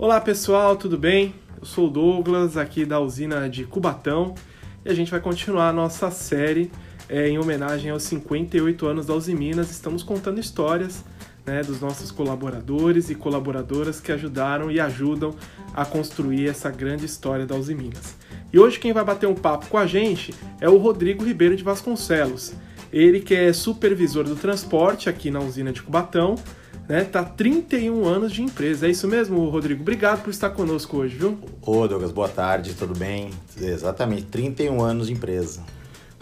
Olá pessoal, tudo bem? Eu sou o Douglas, aqui da usina de Cubatão, e a gente vai continuar a nossa série é, em homenagem aos 58 anos da Uzi Minas. Estamos contando histórias né, dos nossos colaboradores e colaboradoras que ajudaram e ajudam a construir essa grande história da Uzi Minas. E hoje quem vai bater um papo com a gente é o Rodrigo Ribeiro de Vasconcelos. Ele que é supervisor do transporte aqui na usina de Cubatão, né? Tá 31 anos de empresa. É isso mesmo, Rodrigo? Obrigado por estar conosco hoje, viu? Ô, Douglas, boa tarde, tudo bem? Exatamente, 31 anos de empresa.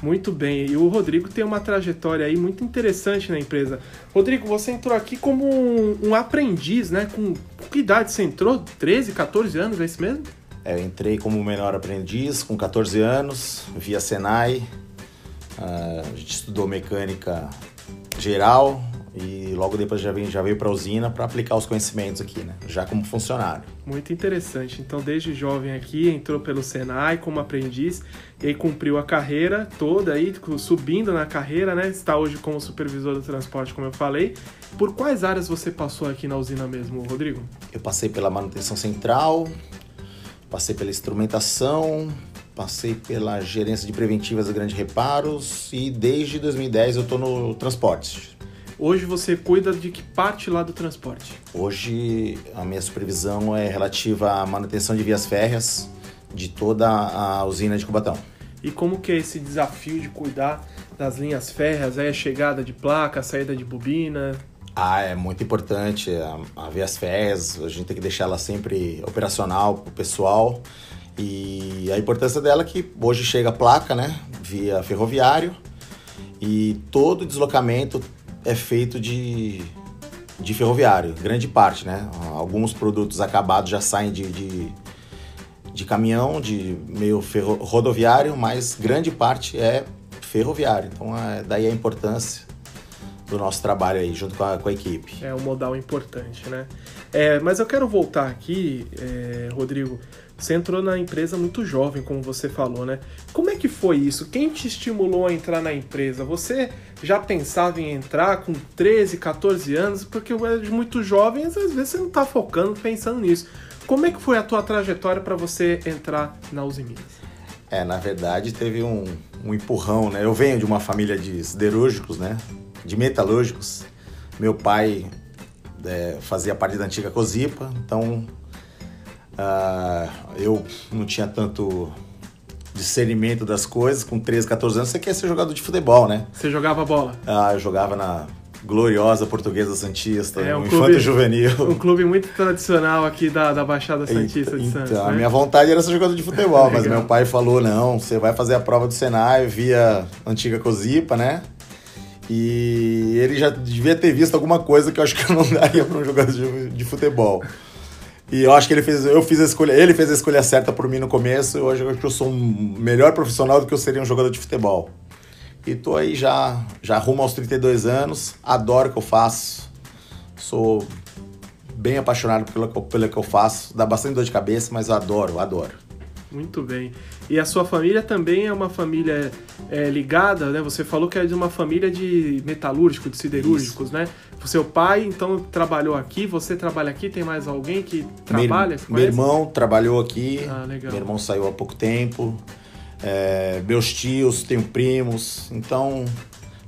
Muito bem, e o Rodrigo tem uma trajetória aí muito interessante na empresa. Rodrigo, você entrou aqui como um, um aprendiz, né? Com que idade você entrou? 13, 14 anos, é isso mesmo? É, eu entrei como menor aprendiz com 14 anos, via Senai. Uh, a gente estudou mecânica geral, e logo depois já veio, já veio para a usina para aplicar os conhecimentos aqui, né? Já como funcionário. Muito interessante. Então, desde jovem aqui, entrou pelo Senai como aprendiz e aí cumpriu a carreira toda aí, subindo na carreira, né? Está hoje como supervisor do transporte, como eu falei. Por quais áreas você passou aqui na usina mesmo, Rodrigo? Eu passei pela manutenção central, passei pela instrumentação, passei pela gerência de preventivas e grandes reparos e desde 2010 eu estou no transporte, Hoje você cuida de que parte lá do transporte? Hoje a minha supervisão é relativa à manutenção de vias férreas de toda a usina de Cubatão. E como que é esse desafio de cuidar das linhas férreas, aí a chegada de placa, a saída de bobina? Ah, é muito importante. A, a vias férreas, a gente tem que deixar ela sempre operacional para o pessoal. E a importância dela é que hoje chega a placa, né, via ferroviário, e todo deslocamento é feito de, de ferroviário, grande parte, né? Alguns produtos acabados já saem de, de, de caminhão, de meio ferro, rodoviário, mas grande parte é ferroviário. Então, é, daí a importância do nosso trabalho aí, junto com a, com a equipe. É um modal importante, né? É, mas eu quero voltar aqui, é, Rodrigo, você entrou na empresa muito jovem, como você falou, né? Como é que foi isso? Quem te estimulou a entrar na empresa? Você já pensava em entrar com 13, 14 anos? Porque de muito jovem, às vezes você não está focando, pensando nisso. Como é que foi a tua trajetória para você entrar na Uzi Minas? É, na verdade teve um, um empurrão, né? Eu venho de uma família de siderúrgicos, né? De metalúrgicos. Meu pai é, fazia parte da antiga Cozipa, então Uh, eu não tinha tanto discernimento das coisas. Com 13, 14 anos, você quer ser jogador de futebol, né? Você jogava bola? Ah, eu jogava na gloriosa Portuguesa Santista, é, um clube, Juvenil. Um clube muito tradicional aqui da, da Baixada Santista de então, Santos. Né? A minha vontade era ser jogador de futebol, mas meu pai falou: não, você vai fazer a prova do Senai via antiga Cozipa, né? E ele já devia ter visto alguma coisa que eu acho que eu não daria para um jogador de, de futebol. E eu acho que ele fez, eu fiz a escolha, ele fez a escolha certa por mim no começo. Eu acho que eu sou um melhor profissional do que eu seria um jogador de futebol. E tô aí já, já rumo aos 32 anos, adoro o que eu faço. Sou bem apaixonado pelo, pelo que eu faço, dá bastante dor de cabeça, mas adoro, adoro. Muito bem. E a sua família também é uma família é, ligada, né? Você falou que é de uma família de metalúrgicos, de siderúrgicos, Isso. né? O seu pai, então, trabalhou aqui, você trabalha aqui, tem mais alguém que trabalha? Meu, meu irmão trabalhou aqui, ah, legal. meu irmão saiu há pouco tempo, é, meus tios, tenho primos, então,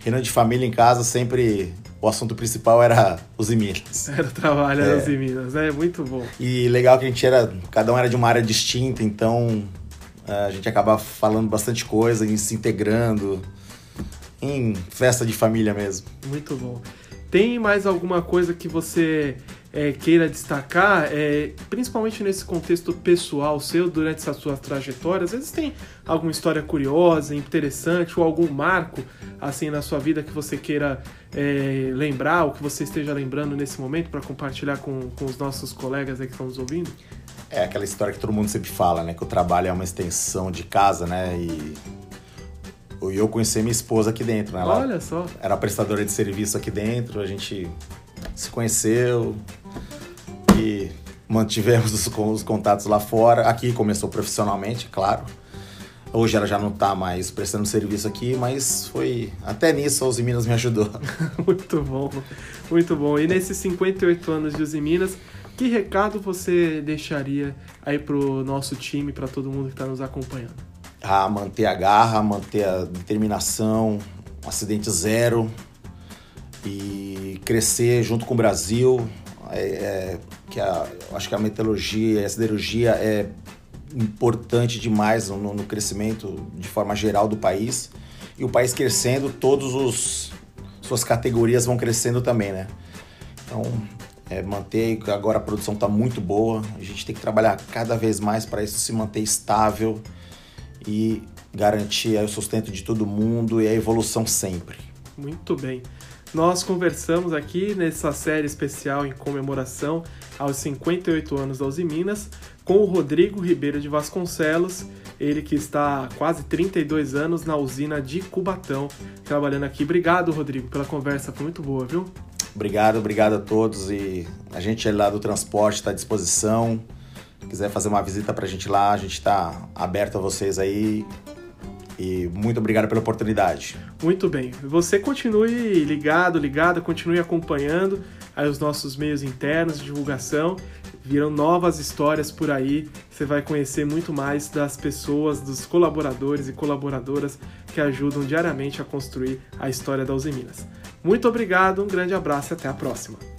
reunião de família em casa sempre o assunto principal era os Minas. Era o trabalho, era é. os Minas, é muito bom. E legal que a gente era, cada um era de uma área distinta, então a gente acaba falando bastante coisa e se integrando em festa de família mesmo. Muito bom. Tem mais alguma coisa que você é, queira destacar, é, principalmente nesse contexto pessoal seu, durante essa sua trajetória? Às vezes tem alguma história curiosa, interessante, ou algum marco assim na sua vida que você queira é, lembrar, ou que você esteja lembrando nesse momento para compartilhar com, com os nossos colegas aí que estão nos ouvindo? É aquela história que todo mundo sempre fala, né? Que o trabalho é uma extensão de casa, né? E eu conheci minha esposa aqui dentro, né? Ela Olha só. Era prestadora de serviço aqui dentro, a gente se conheceu e mantivemos os, os contatos lá fora. Aqui começou profissionalmente, claro. Hoje ela já não está mais prestando serviço aqui, mas foi. Até nisso a Uzi Minas me ajudou. muito bom, muito bom. E nesses 58 anos de Uzi Minas, Que recado você deixaria aí pro nosso time, para todo mundo que está nos acompanhando? A manter a garra, manter a determinação, acidente zero e crescer junto com o Brasil. É, é, que a, acho que a metalurgia e a siderurgia é importante demais no, no, crescimento de forma geral do país. E o país crescendo, todos os suas categorias vão crescendo também, né? Então, é, manter, agora a produção está muito boa, a gente tem que trabalhar cada vez mais para isso se manter estável e garantir o sustento de todo mundo e a evolução sempre. Muito bem. Nós conversamos aqui nessa série especial em comemoração aos 58 anos da Uzi Minas com o Rodrigo Ribeiro de Vasconcelos, ele que está há quase 32 anos na usina de Cubatão, trabalhando aqui. Obrigado, Rodrigo, pela conversa, foi muito boa, viu? Obrigado, obrigado a todos e a gente lá do transporte está à disposição. Se quiser fazer uma visita para a gente lá, a gente está aberto a vocês aí e muito obrigado pela oportunidade. Muito bem. Você continue ligado, ligado, continue acompanhando os nossos meios internos de divulgação. Virão novas histórias por aí. Você vai conhecer muito mais das pessoas, dos colaboradores e colaboradoras que ajudam diariamente a construir a história da Uzi Minas. Muito obrigado, um grande abraço e até a próxima.